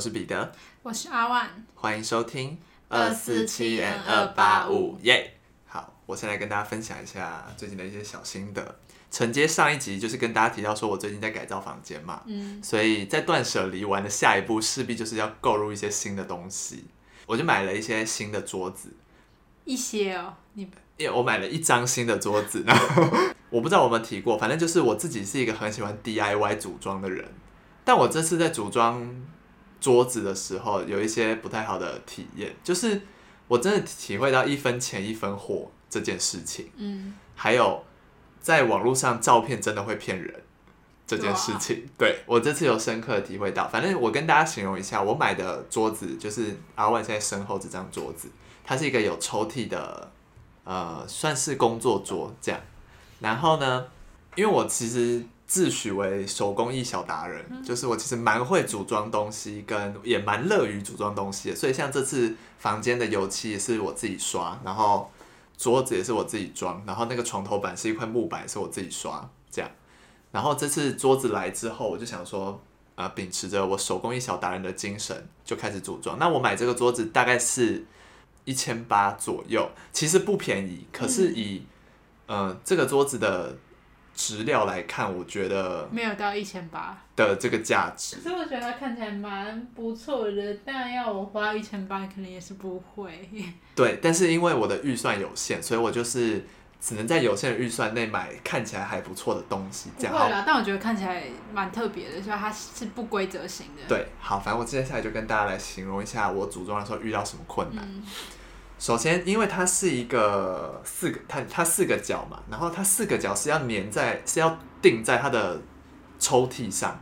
我是彼得，我是阿万，欢迎收听247 N 二八五。耶。好，我先来跟大家分享一下最近的一些小心得。承接上一集，就是跟大家提到说我最近在改造房间嘛，嗯，所以在断舍离完的下一步，势必就是要购入一些新的东西。我就买了一些新的桌子，一些哦，你因为我买了一张新的桌子，然后我不知道我们提过，反正就是我自己是一个很喜欢 DIY 组装的人，但我这次在组装桌子的时候，有一些不太好的体验，就是我真的体会到一分钱一分货这件事情，嗯，还有在网络上照片真的会骗人这件事情，对我这次有深刻的体会到。反正我跟大家形容一下，我买的桌子就是阿万现在身后这张桌子，它是一个有抽屉的，呃，算是工作桌这样。然后呢，因为我其实自诩为手工艺小达人，就是我其实蛮会组装东西，跟也蛮乐于组装东西的。所以像这次房间的油漆也是我自己刷，然后桌子也是我自己装，然后那个床头板是一块木板，也是我自己刷，这样。然后这次桌子来之后，我就想说，呃，秉持着我手工艺小达人的精神，就开始组装。那我买这个桌子大概是一千八左右，其实不便宜，可是以、呃这个桌子的质料来看，我觉得没有到一千八，的这个价值可是我觉得它看起来蛮不错的，但要我花一千八，可能也是不会。对，但是因为我的预算有限，所以我就是只能在有限的预算内买看起来还不错的东西，这样好。不会啦，但我觉得看起来蛮特别的，所以它是不规则型的。对，好，反正我接下来就跟大家来形容一下我组装的时候遇到什么困难。嗯，首先，因为它是一个四个，它它四个角嘛，然后它四个角是要粘在，是要钉在它的抽屉上，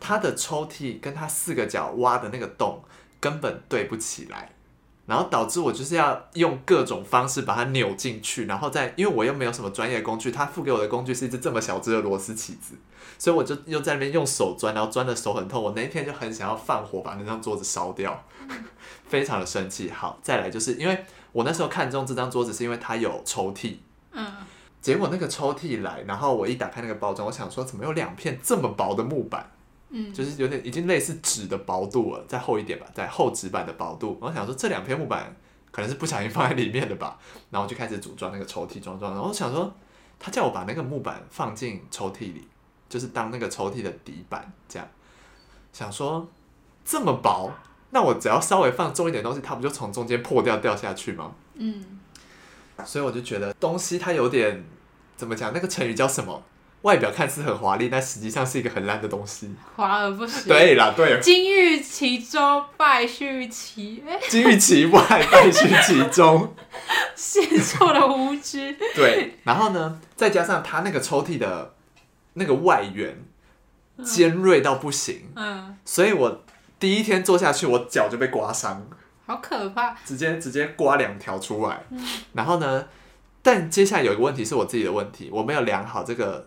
它的抽屉跟它四个角挖的那个洞根本对不起来，然后导致我就是要用各种方式把它扭进去，然后再因为我又没有什么专业工具，他付给我的工具是一只这么小只的螺丝起子，所以我就又在那边用手钻，然后钻的手很痛，我那一天就很想要放火把那张桌子烧掉，非常的生气。好，再来就是因为我那时候看中这张桌子是因为它有抽屉，嗯，结果那个抽屉来，然后我一打开那个包装，我想说怎么有两片这么薄的木板，嗯，就是有点已经类似纸的薄度了，再厚一点吧，再厚纸板的薄度。我想说这两片木板可能是不小心放在里面的吧，然后我就开始组装那个抽屉，装装，然后我想说他叫我把那个木板放进抽屉里，就是当那个抽屉的底板这样，想说这么薄。那我只要稍微放重一点东西，它不就从中间破掉掉下去吗？嗯，所以我就觉得东西它有点怎么讲？那个成语叫什么？外表看似很华丽，但实际上是一个很烂的东西。华而不实。，对啦，对了，金玉其中，败絮其哎，金玉其外，败絮其中。写错了无知。对，然后呢，再加上它那个抽屉的那个外缘尖锐到不行，嗯，所以我第一天坐下去，我脚就被刮伤，好可怕。直接直接刮两条出来。然后呢，但接下来有一个问题是我自己的问题，我没有量好这个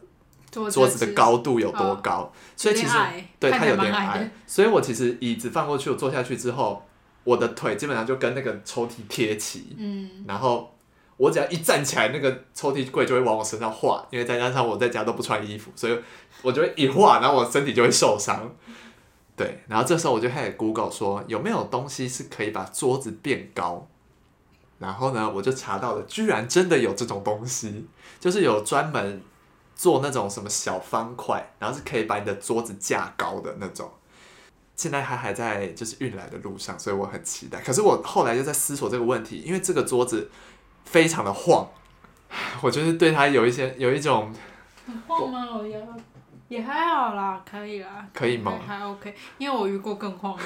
桌桌子的高度有多哦高，所以其实对它有点矮所以我其实椅子放过去，我坐下去之后，我的腿基本上就跟那个抽屉贴齐，嗯，然后我只要一站起来，那个抽屉柜就会往我身上滑，因为再加上我在家都不穿衣服，所以我就会一滑，然后我身体就会受伤。对，然后这时候我就开始 Google 说有没有东西是可以把桌子变高，然后呢，我就查到了，居然真的有这种东西，就是有专门做那种什么小方块，然后是可以把你的桌子架高的那种。现在它还在就是运来的路上，所以我很期待。可是我后来就在思索这个问题，因为这个桌子非常的晃，我就是对它有一些有一种很晃吗？我也也还好啦，可以啦。可以吗还还 OK，因为我遇过更晃的。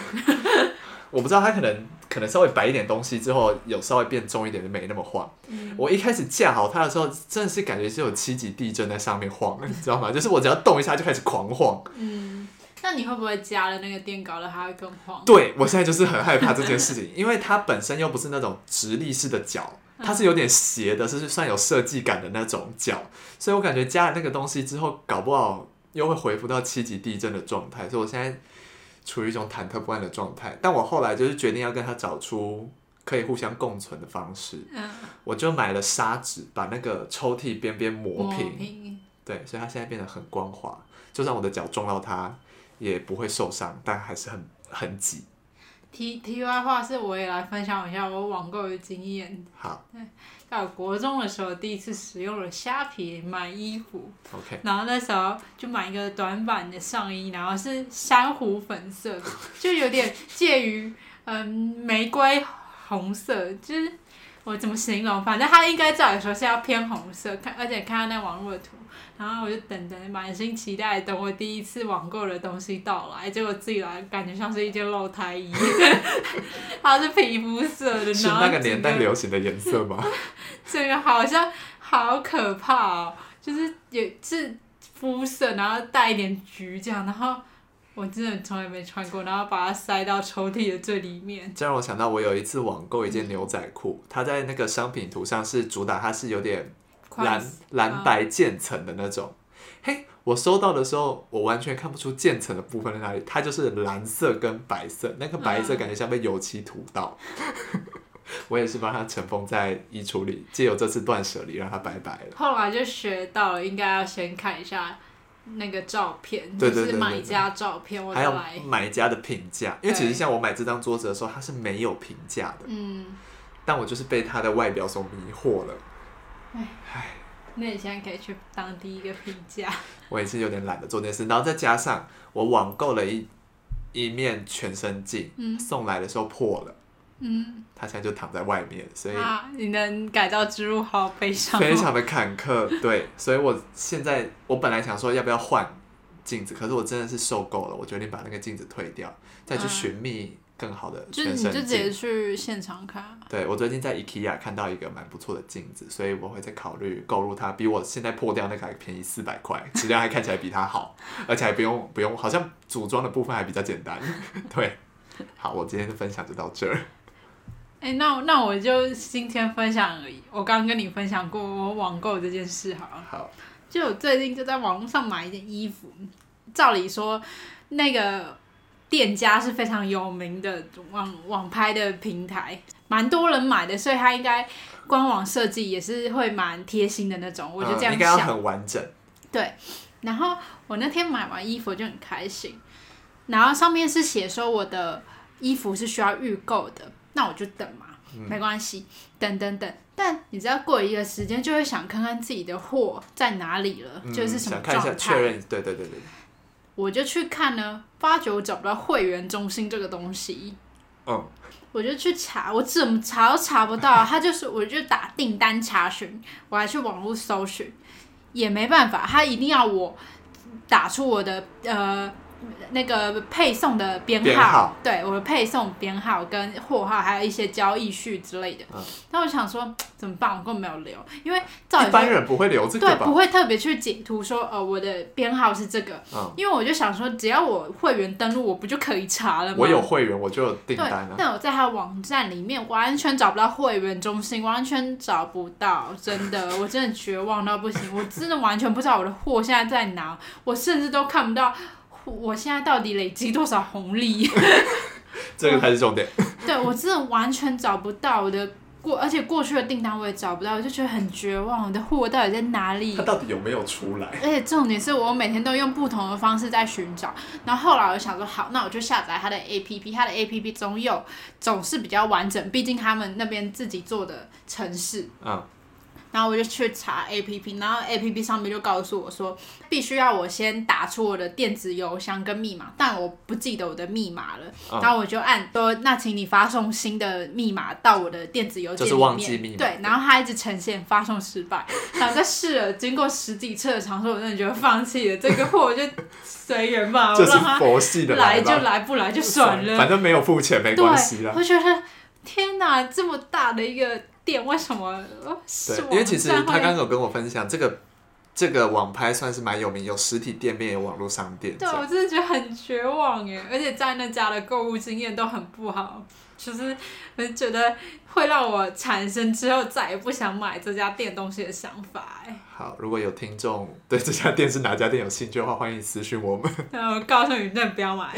我不知道它可能可能稍微摆一点东西之后，有稍微变重一点，就没那么晃。嗯我一开始架好它的时候，真的是感觉是有七级地震在上面晃，你知道吗？就是我只要动一下就开始狂晃。嗯，那你会不会加了那个垫高了，它会更晃？对我现在就是很害怕这件事情，因为它本身又不是那种直立式的脚，它是有点斜的，是算有设计感的那种脚，所以我感觉加了那个东西之后，搞不好又会恢复到七级地震的状态，所以我现在处于一种忐忑不安的状态。但我后来就是决定要跟他找出可以互相共存的方式，嗯，我就买了砂纸，把那个抽屉边边磨磨，平。对，所以它现在变得很光滑，就算我的脚撞到它也不会受伤，但还是很很挤。题题外话是，我也来分享一下我网购的经验。好在我国中的时候，第一次使用了虾皮买衣服，，OK，然后那时候就买一个短版的上衣，然后是珊瑚粉色，就有点介于嗯玫瑰红色，就是我怎么形容？反正它应该照理说是要偏红色，看而且看到那网络的图，然后我就等等满心期待等我第一次网购的东西到来，结果自己来感觉像是一件露胎衣，它是皮肤色的，是然后那个年代流行的颜色吗？这个好像好可怕哦，就是也是肤色，然后带一点橘这样，然后我真的从来没穿过，然后把它塞到抽屉的最里面。这让我想到，我有一次网购一件牛仔裤，它在那个商品图上是主打它是有点蓝快蓝白渐层的那种。嘿，我收到的时候，我完全看不出渐层的部分在哪里，它就是蓝色跟白色，那个白色嗯感觉像被油漆涂到。我也是帮它尘封在衣橱里，借由这次断舍离让它拜拜了。后来就学到了，应该要先看一下那个照片，对对对就是买家照片，我还有。买家的评价，因为其实像我买这张桌子的时候，它是没有评价的，嗯，但我就是被它的外表所迷惑了。那你现在可以去当第一个评价。我也是有点懒得做这件事，然后再加上我网购了一一面全身镜，嗯送来的时候破了，嗯，它现在就躺在外面，所以啊，你能改造之路好悲伤、哦。非常的坎坷。对，所以我现在我本来想说要不要换镜子，可是我真的是受够了，我决定把那个镜子退掉，再去嗯寻觅更好的就你就直接。去现场看。对我最近在 IKEA 看到一个蛮不错的镜子，所以我会再考虑购入它，比我现在破掉那个还便宜四百块，质量还看起来比它好，而且还不用不用，好像组装的部分还比较简单。对，好，我今天的分享就到这儿。哎、那那我就今天分享而已。我刚刚跟你分享过我网购这件事，好了。好，就我最近就在网络上买一件衣服，照理说那个店家是非常有名的网网拍的平台，蛮多人买的，所以它应该官网设计也是会蛮贴心的那种。我就这样嗯应该。很完整。对然后我那天买完衣服就很开心，然后上面是写说我的衣服是需要预购的，那我就等嘛，没关系，等等等。但你知道过一个时间就会想看看自己的货在哪里了，嗯就是什么想看一下状态。确认，对对对对。我就去看呢，发觉我找不到会员中心这个东西，嗯，我就去查，我怎么查都查不到，他就是我就打订单查询，我还去网络搜寻，也没办法，他一定要我打出我的呃那个配送的编号，编号对我的配送编号跟货号，还有一些交易序之类的。嗯那、我想说怎么办？我根本没有留，因为照理一般人不会留这对个吧？不会特别去解图说呃我的编号是这个，嗯，因为我就想说只要我会员登录，我不就可以查了吗？我有会员，我就有订对单，了。但我在他网站里面完全找不到会员中心，完全找不到，真的，我真的绝望到不行，我真的完全不知道我的货现在在哪，我甚至都看不到我现在到底累积多少红利，这个才是重点。对我真的完全找不到我的过，而且过去的订单我也找不到，我就觉得很绝望，我的货到底在哪里它？到底有没有出来？而且重点是我每天都用不同的方式在寻找，然后后来我就想说，好，那我就下载它的 APP，它的 APP 总有总是比较完整，毕竟他们那边自己做的城市。嗯，然后我就去查 APP，然后 APP 上面就告诉我说，必须要我先打出我的电子邮箱跟密码，但我不记得我的密码了。嗯然后我就按说，那请你发送新的密码到我的电子邮件里面。就是忘记密码对，然后它一直呈现发送失败。然后再试了，经过十几次的尝试，我真的觉得放弃了这个货，我就随缘吧，我让它佛系的来就吧，来，不来就算了。反正没有付钱没对关系啦，。我觉得天哪，这么大的一个店，为什么？因为其实他刚刚有跟我分享，这个这个网拍算是蛮有名，有实体店面，有网络商店对，我真的觉得很绝望耶，而且在那家的购物经验都很不好，就是我就觉得会让我产生之后再也不想买这家店东西的想法哎。好，如果有听众对这家店是哪家店有兴趣的话，欢迎私讯我们。然后告诉你，真的不要买。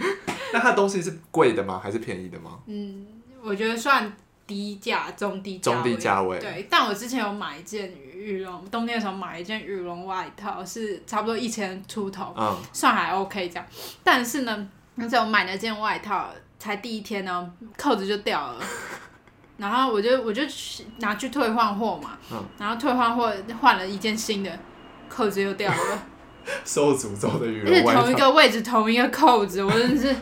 那它东西是贵的吗？还是便宜的吗？嗯，我觉得算低价、中低价中低价位。对，但我之前有买一件羽绒，冬天的时候买一件羽绒外套，是差不多一千出头，嗯，算还 OK 这样。但是呢，那时候我买那件外套，才第一天呢，扣子就掉了。然后我就我就去拿去退换货嘛，嗯。然后退换货换了一件新的，扣子又掉了，受诅咒的羽而且绒外套，同一个位置同一个扣子，我真的是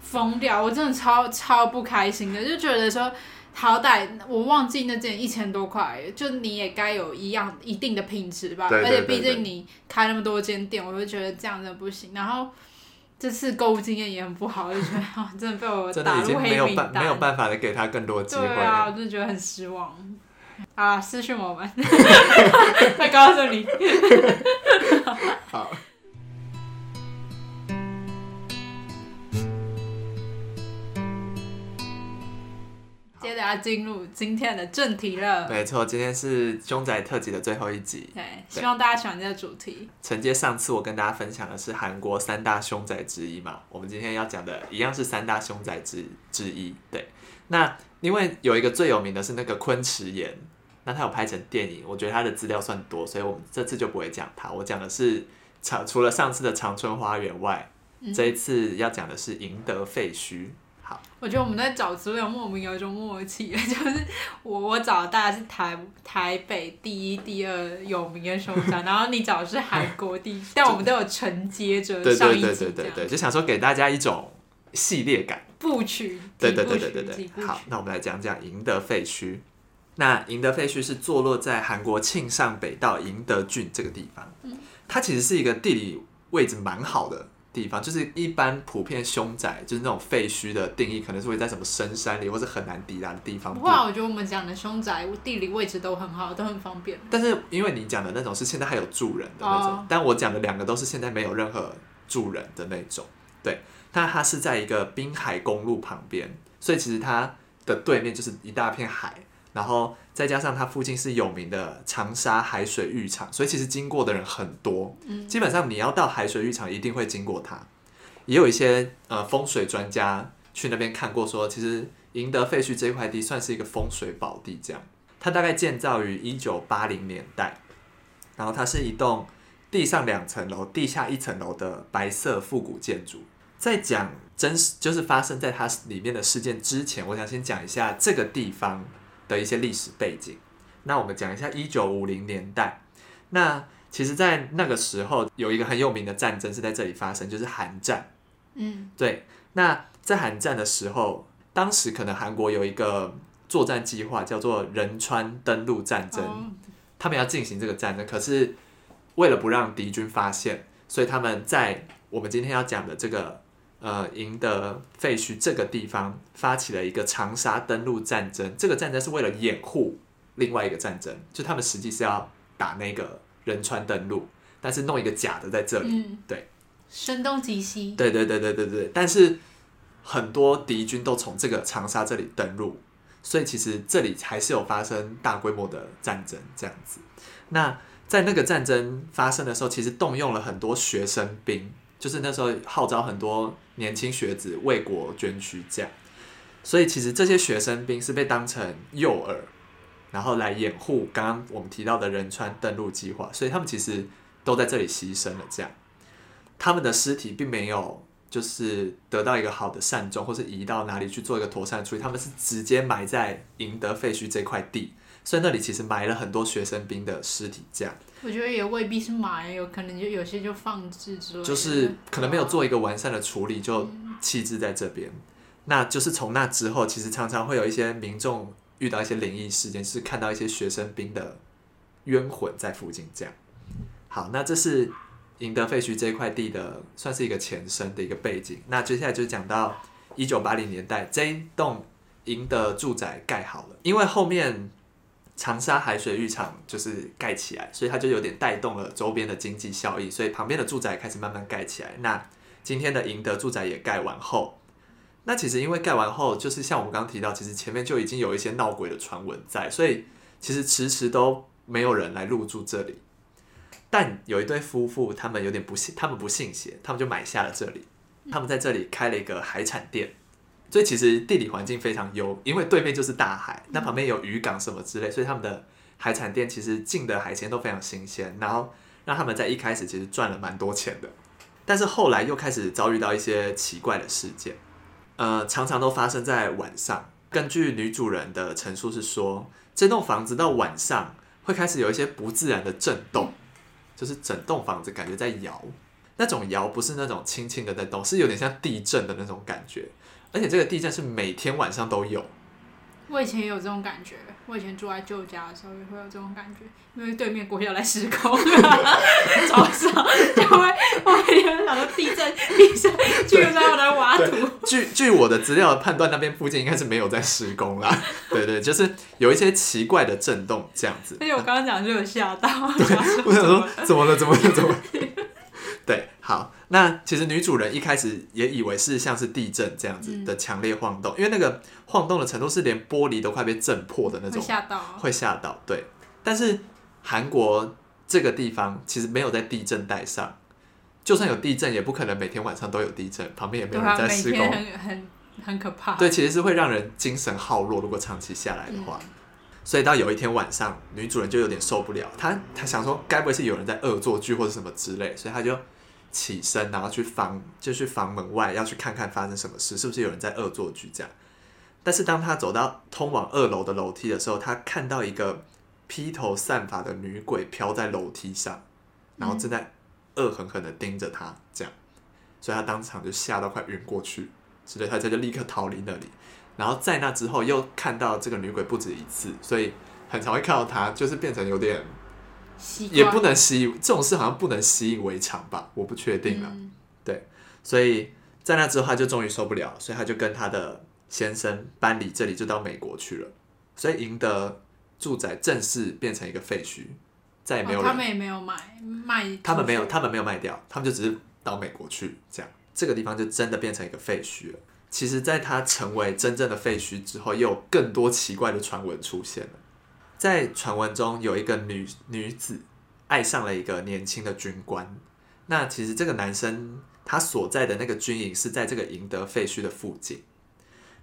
疯掉，我真的超超不开心的，就觉得说。好歹我忘记那件一千多块，就你也该有一样一定的品质吧，对对而且毕竟你开那么多间店，我就觉得这样真的不行。然后这次购物经验也很不好，我就觉得啊，真的被我打入黑名没有办没有单。办法的给他更多机会对啊，我真的觉得很失望。啊，私讯我们，再告诉你。好，接着要进入今天的正题了。没错，今天是凶宅特辑的最后一集。对，希望大家喜欢这个主题。承接上次我跟大家分享的是韩国三大凶宅之一嘛，我们今天要讲的一样是三大凶宅之之一。对，那因为有一个最有名的是那个昆池岩，那他有拍成电影，我觉得他的资料算多，所以我们这次就不会讲它。我讲的是长除了上次的长春花园外，这一次要讲的是赢得废墟。好，我觉得我们在找资料莫名有一种默契，就是我我找的大概是台台北第一、第二有名的首长，然后你找的是韩国第一，但我们都有承接着上一集对对对，就想说给大家一种系列感。部曲，对对对对对好，那我们来讲讲赢得废墟。那赢得废墟是坐落在韩国庆尚北道赢得郡这个地方，它其实是一个地理位置蛮好的地方，就是一般普遍凶宅，就是那种废墟的定义，可能是会在什么深山里或是很难抵达的地方不。会啊，我觉得我们讲的凶宅地理位置都很好，都很方便。但是因为你讲的那种是现在还有住人的那种，哦但我讲的两个都是现在没有任何住人的那种。对，但它是在一个滨海公路旁边，所以其实它的对面就是一大片海，然后再加上它附近是有名的长沙海水浴场，所以其实经过的人很多。嗯基本上你要到海水浴场，一定会经过它。也有一些呃风水专家去那边看过说其实赢得废墟这一块地算是一个风水宝地，这样。它大概建造于一九八零年代，然后它是一栋地上两层楼、地下一层楼的白色复古建筑。在讲真实就是发生在它里面的事件之前，我想先讲一下这个地方的一些历史背景。那我们讲一下一九五零年代，那其实，在那个时候有一个很有名的战争是在这里发生，就是韩战。嗯，对，那在韩战的时候，当时可能韩国有一个作战计划叫做仁川登陆战争，哦他们要进行这个战争，可是为了不让敌军发现，所以他们在我们今天要讲的这个呃赢得废墟这个地方发起了一个长沙登陆战争。这个战争是为了掩护另外一个战争，就他们实际是要打那个仁川登陆，但是弄一个假的在这里。嗯，对，声东击西，对对对对对对，但是很多敌军都从这个长沙这里登陆，所以其实这里还是有发生大规模的战争这样子。那在那个战争发生的时候，其实动用了很多学生兵，就是那时候号召很多年轻学子为国捐躯这样。所以其实这些学生兵是被当成诱饵，然后来掩护刚刚我们提到的仁川登陆计划，所以他们其实都在这里牺牲了这样。他们的尸体并没有就是得到一个好的善终，或是移到哪里去做一个妥善处理，他们是直接埋在赢得废墟这块地，所以那里其实埋了很多学生兵的尸体，这样我觉得也未必是埋，有可能就有些就放置之类的，就是可能没有做一个完善的处理，就弃置在这边。那就是从那之后，其实常常会有一些民众遇到一些灵异事件，是看到一些学生兵的冤魂在附近这样。好，那这是赢得废墟这一块地的，算是一个前身的一个背景。那接下来就讲到一九八零年代，这一栋赢得住宅盖好了，因为后面长沙海水浴场就是盖起来，所以它就有点带动了周边的经济效益，所以旁边的住宅开始慢慢盖起来。那今天的赢得住宅也盖完后，那其实因为盖完后，就是像我们刚刚提到，其实前面就已经有一些闹鬼的传闻在，所以其实迟迟都没有人来入住这里。但有一对夫妇，他们有点不信，他们不信邪，他们就买下了这里。他们在这里开了一个海产店，所以其实地理环境非常优，因为对面就是大海，那旁边有渔港什么之类，所以他们的海产店其实进的海鲜都非常新鲜，然后让他们在一开始其实赚了蛮多钱的。但是后来又开始遭遇到一些奇怪的事件。呃，常常都发生在晚上。根据女主人的陈述是说，这栋房子到晚上会开始有一些不自然的震动，就是整栋房子感觉在摇。那种摇不是那种轻轻的在动，是有点像地震的那种感觉。而且这个地震是每天晚上都有。我以前也有这种感觉，我以前住在舅家的时候也会有这种感觉，因为对面国要来施工，早上就会我每天想说地震，地震，就在我在挖土。据据我的资料判断，那边附近应该是没有在施工啦。对对，就是有一些奇怪的震动这样子。而且我刚刚讲就有吓到，我想说怎么了？怎么了？怎么？对，好，那其实女主人一开始也以为是像是地震这样子的强烈晃动，因为那个晃动的程度是连玻璃都快被震破的那种，会吓到，会吓到。对，但是韩国这个地方其实没有在地震带上，就算有地震，也不可能每天晚上都有地震，旁边也没有人在施工，很很很可怕。对，其实是会让人精神耗弱，如果长期下来的话。所以到有一天晚上，女主人就有点受不了，她她想说，该不会是有人在恶作剧或者什么之类，所以她就。起身，然后去房，就去房门外，要去看看发生什么事，是不是有人在恶作剧这样。但是当他走到通往二楼的楼梯的时候，他看到一个披头散发的女鬼飘在楼梯上，然后正在恶狠狠的盯着他，这样，所以他当场就吓到快晕过去，所以他他就立刻逃离那里。然后在那之后又看到这个女鬼不止一次，所以很常会看到她，就是变成有点。也不能习这种事，好像不能习以为常吧？我不确定了。对，所以在那之后，他就终于受不了，所以他就跟他的先生搬离这里，就到美国去了。所以赢得住宅正式变成一个废墟，再也没有。他们也没有买卖，他们没有，他们没有卖掉，他们就只是到美国去，这样这个地方就真的变成一个废墟了。其实，在他成为真正的废墟之后，又有更多奇怪的传闻出现了。在传闻中，有一个女女子爱上了一个年轻的军官。那其实这个男生他所在的那个军营是在这个赢得废墟的附近。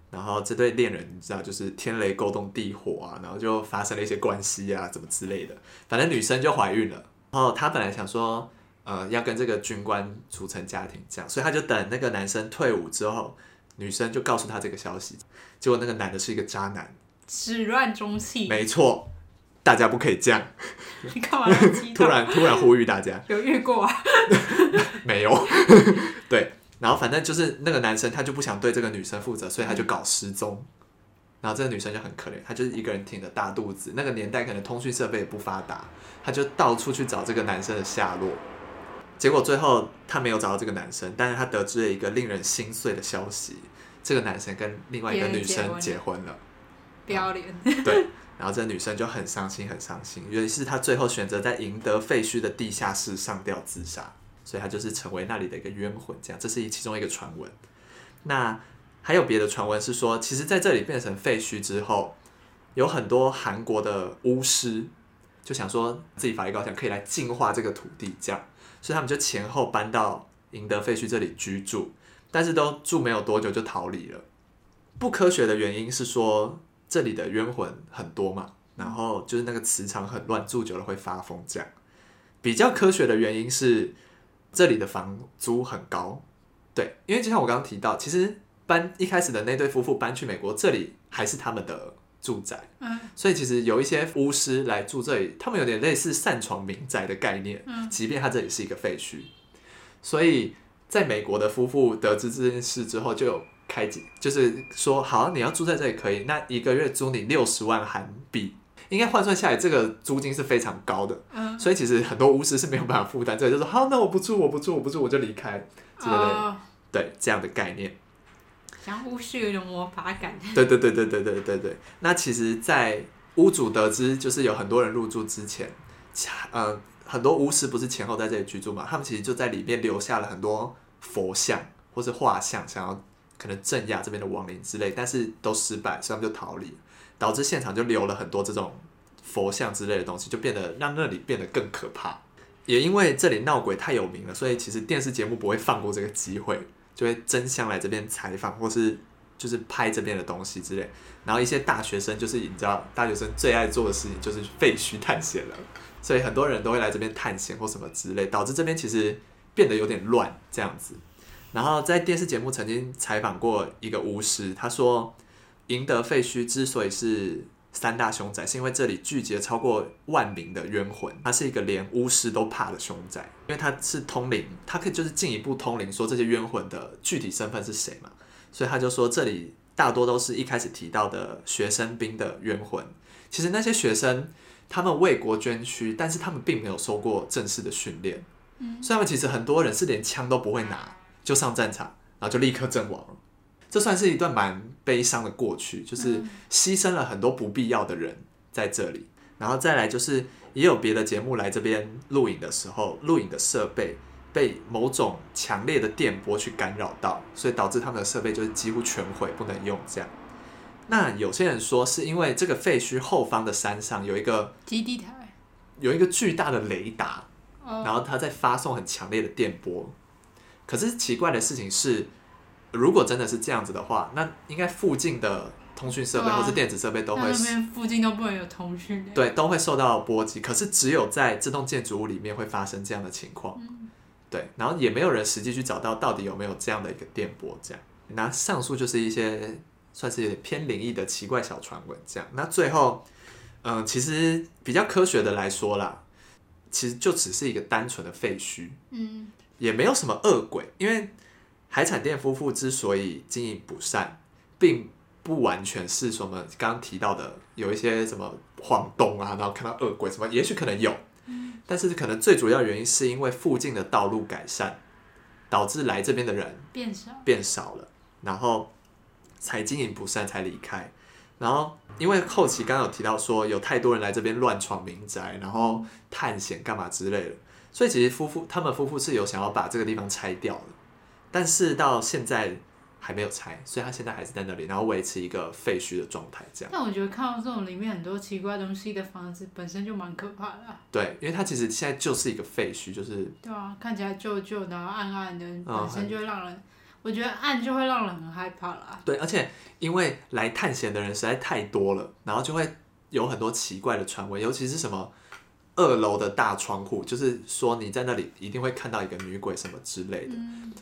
然后这对恋人，你知道，就是天雷勾动地火啊，然后就发生了一些关系啊，怎么之类的。反正女生就怀孕了。然后她本来想说，呃，要跟这个军官组成家庭，这样，所以她就等那个男生退伍之后，女生就告诉他这个消息。结果那个男的是一个渣男。始乱终弃，没错，大家不可以这样。你干嘛 突然突然呼吁大家？有遇过啊？没有。对，然后反正就是那个男生他就不想对这个女生负责，所以他就搞失踪。然后这个女生就很可怜，她就是一个人挺着大肚子。那个年代可能通讯设备也不发达，她就到处去找这个男生的下落。结果最后她没有找到这个男生，但是她得知了一个令人心碎的消息：这个男生跟另外一个女生结婚了。不要脸。对，然后这女生就很伤心，很伤心。于是她最后选择在赢得废墟的地下室上吊自杀，所以她就是成为那里的一个冤魂。这样，这是其中一个传闻。那还有别的传闻是说，其实在这里变成废墟之后，有很多韩国的巫师就想说自己法力高强，可以来净化这个土地，这样，所以他们就前后搬到赢得废墟这里居住，但是都住没有多久就逃离了。不科学的原因是说。这里的冤魂很多嘛，然后就是那个磁场很乱，住久了会发疯。这样比较科学的原因是这里的房租很高，对，因为就像我刚刚提到，其实搬一开始的那对夫妇搬去美国，这里还是他们的住宅，嗯，所以其实有一些巫师来住这里，他们有点类似擅闯民宅的概念，嗯，即便他这里是一个废墟，所以在美国的夫妇得知这件事之后就有。开机就是说好，你要住在这里可以，那一个月租你六十万韩币，应该换算下来，这个租金是非常高的。嗯，所以其实很多巫师是没有办法负担，这个就说好，那我不住，我不住，我不住，我就离开之类的。对，这样的概念。像巫师有一种魔法感。对对对对对对对对。那其实，在屋主得知就是有很多人入住之前，呃，很多巫师不是前后在这里居住嘛，他们其实就在里面留下了很多佛像或是画像，想要。可能镇压这边的亡灵之类，但是都失败，所以他们就逃离，导致现场就留了很多这种佛像之类的东西，就变得让那里变得更可怕。也因为这里闹鬼太有名了，所以其实电视节目不会放过这个机会，就会争相来这边采访，或是就是拍这边的东西之类。然后一些大学生就是你知道，大学生最爱做的事情就是废墟探险了，所以很多人都会来这边探险或什么之类，导致这边其实变得有点乱这样子。然后在电视节目曾经采访过一个巫师，他说，赢得废墟之所以是三大凶宅，是因为这里聚集了超过万名的冤魂，它是一个连巫师都怕的凶宅，因为它是通灵，它可以就是进一步通灵，说这些冤魂的具体身份是谁嘛，所以他就说这里大多都是一开始提到的学生兵的冤魂。其实那些学生他们为国捐躯，但是他们并没有受过正式的训练，嗯，所以他们其实很多人是连枪都不会拿就上战场，然后就立刻阵亡了。这算是一段蛮悲伤的过去，就是牺牲了很多不必要的人在这里。然后再来就是也有别的节目来这边录影的时候，录影的设备被某种强烈的电波去干扰到，所以导致他们的设备就是几乎全毁，不能用这样。那有些人说是因为这个废墟后方的山上有一个基地台，有一个巨大的雷达，哦，然后它在发送很强烈的电波。可是奇怪的事情是，如果真的是这样子的话，那应该附近的通讯设备或是电子设备都会那那边附近都不能有通讯。对都会受到波及。可是只有在这栋建筑物里面会发生这样的情况。对，然后也没有人实际去找到到底有没有这样的一个电波。这样，那上述就是一些算是有点偏灵异的奇怪小传闻。这样，那最后，嗯、其实比较科学的来说啦，其实就只是一个单纯的废墟。嗯，也没有什么恶鬼，因为海产店夫妇之所以经营不善，并不完全是什么刚刚提到的有一些什么晃动啊，然后看到恶鬼什么，也许可能有，但是可能最主要原因是因为附近的道路改善，导致来这边的人变少。变少了，然后才经营不善才离开。然后因为后期刚刚有提到说有太多人来这边乱闯民宅，然后探险干嘛之类的，所以其实夫妇他们夫妇是有想要把这个地方拆掉的，但是到现在还没有拆，所以他现在还是在那里，然后维持一个废墟的状态这样。但我觉得看到这种里面很多奇怪东西的房子，本身就蛮可怕的啊、对，因为它其实现在就是一个废墟，就是对啊，看起来旧旧的，然后暗暗的，嗯本身就会让人，我觉得暗就会让人很害怕啦。对，而且因为来探险的人实在太多了，然后就会有很多奇怪的传闻，尤其是什么二楼的大窗户，就是说你在那里一定会看到一个女鬼什么之类的，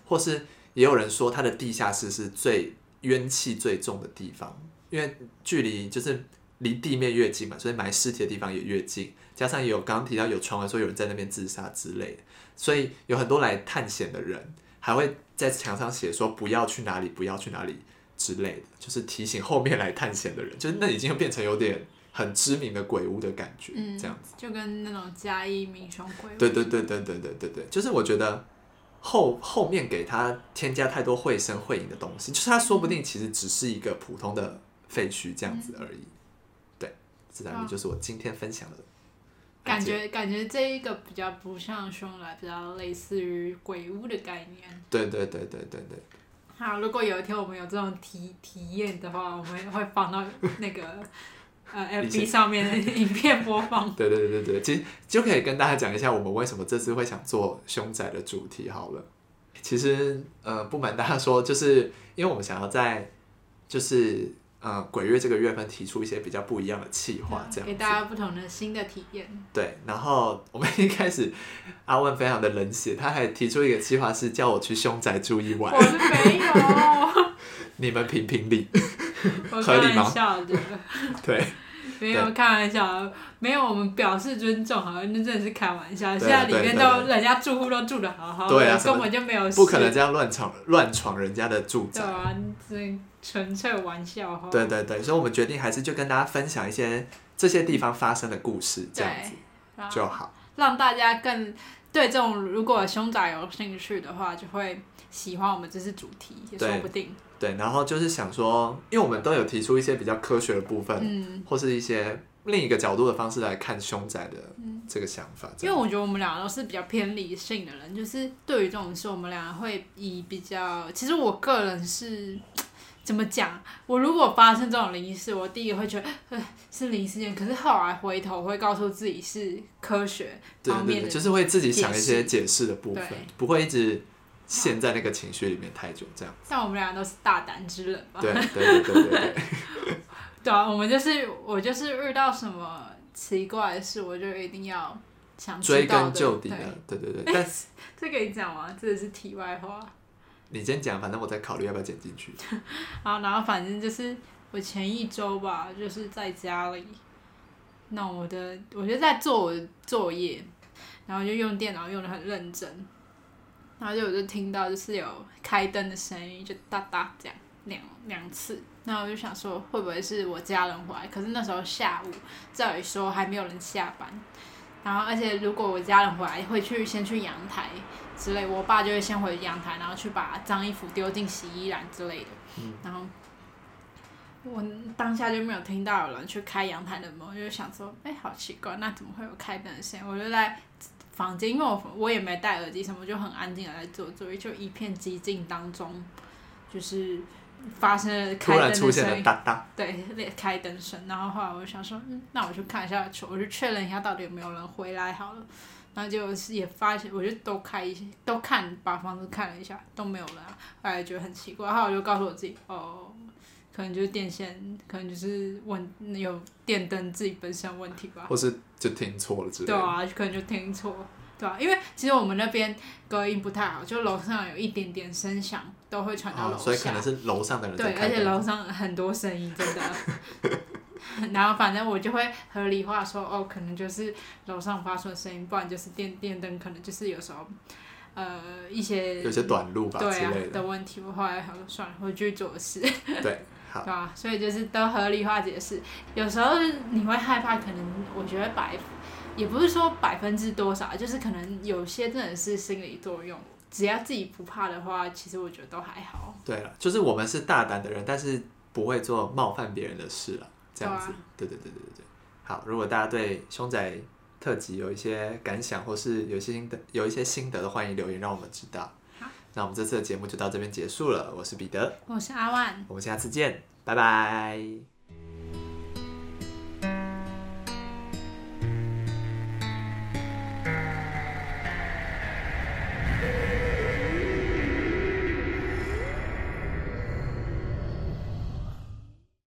或是也有人说它的地下室是最冤气最重的地方，因为距离就是离地面越近嘛，所以埋尸体的地方也越近，加上也有刚刚提到有传闻说有人在那边自杀之类的，所以有很多来探险的人还会在墙上写说不要去哪里，不要去哪里之类的，就是提醒后面来探险的人，就是那已经变成有点很知名的鬼屋的感觉，嗯这样子。就跟那种嘉义民雄鬼屋，对对对对对对对对，就是我觉得后后面给他添加太多绘声绘影的东西，就是他说不定其实只是一个普通的废墟这样子而已。对，这大概就是我今天分享的感觉感觉这一个比较不像凶来，比较类似于鬼屋的概念。对对对对对对，好，如果有一天我们有这种体体验的话，我们会放到那个呃以前 FB 上面的影片播放。对对对对对，其实就可以跟大家讲一下我们为什么这次会想做凶宅的主题好了。其实呃，不瞒大家说，就是因为我们想要在就是呃鬼月这个月份提出一些比较不一样的企划，这样子给大家不同的新的体验。对，然后我们一开始阿问非常的冷血，他还提出一个计划是叫我去凶宅住一晚我，是没有，你们评评理。我 开合理吗玩笑的，对 没有开玩笑，没有我们表示尊重，好像那真的是开玩笑。现在里面都人家住户都住的好好的，对啊根本就没有事，不可能这样乱闯乱闯人家的住宅。对啊，这纯粹玩笑哈。对对对，所以我们决定还是就跟大家分享一些这些地方发生的故事，这样子就好。让大家更对这种如果凶宅有兴趣的话，就会喜欢我们这次主题，也说不定。对，然后就是想说，因为我们都有提出一些比较科学的部分，嗯，或是一些另一个角度的方式来看凶宅的这个想法。因为我觉得我们俩都是比较偏理性的人，就是对于这种事，我们俩会以比较，其实我个人是。怎么讲？我如果发生这种灵异事，我第一个会觉得，呃，是灵异事件。可是后来回头会告诉自己是科学对对对，方面的，就是会自己想一些解解释的部分，不会一直陷在那个情绪里面太久，这样。像我们俩都是大胆之人吧？对对对对对对。对啊，我们就是我就是遇到什么奇怪的事，我就一定要想知追根究底对的，对对对。但是这可以讲吗？这个是题外话。你先讲，反正我在考虑要不要剪进去。好，然后反正就是我前一周吧，就是在家里那我的，我就在做我的作业，然后就用电脑用的很认真，然后就我就听到就是有开灯的声音，就哒哒这样两两次，那我就想说会不会是我家人回来？可是那时候下午，照理说还没有人下班，然后而且如果我家人回来，会去先去阳台之类，我爸就会先回阳台，然后去把脏衣服丢进洗衣篮之类的，然后。我当下就没有听到有人去开阳台的门，我就想说，哎、好奇怪，那怎么会有开灯的声音？我就在房间，因为我我也没戴耳机什么，就很安静的在做作业，就一片寂静当中，就是发生了开灯的声音，哒哒，对，那开灯声。然后后来我就想说，嗯，那我去看一下，我就确认一下到底有没有人回来好了。然后就是也发现，我就都开一些，都看把房子看了一下，都没有人、啊。后来觉得很奇怪，然后我就告诉我自己，哦，可能就是电线，可能就是问有电灯自己本身问题吧。或是就听错了之类的。对啊，可能就听错，对啊，因为其实我们那边隔音不太好，就楼上有一点点声响都会传到楼哦，下。所以可能是楼上的人在对。而且楼上很多声音，真的。然后反正我就会合理化说，哦，可能就是楼上发出的声音，不然就是电电灯，可能就是有时候，呃，一些有些短路吧对啊之类的。的问题。我后来算了，我继续做事，对，好对，吧？所以就是都合理化解释。有时候你会害怕，可能我觉得百，也不是说百分之多少，就是可能有些真的是心理作用。只要自己不怕的话，其实我觉得都还好。对了，就是我们是大胆的人，但是不会做冒犯别人的事了，这样子。对对对对对对。好，如果大家对凶宅特辑有一些感想，或是有些心得、有一些心得的，欢迎留言让我们知道。好，那我们这次的节目就到这边结束了。我是彼得，我是阿万。我们下次见，拜拜。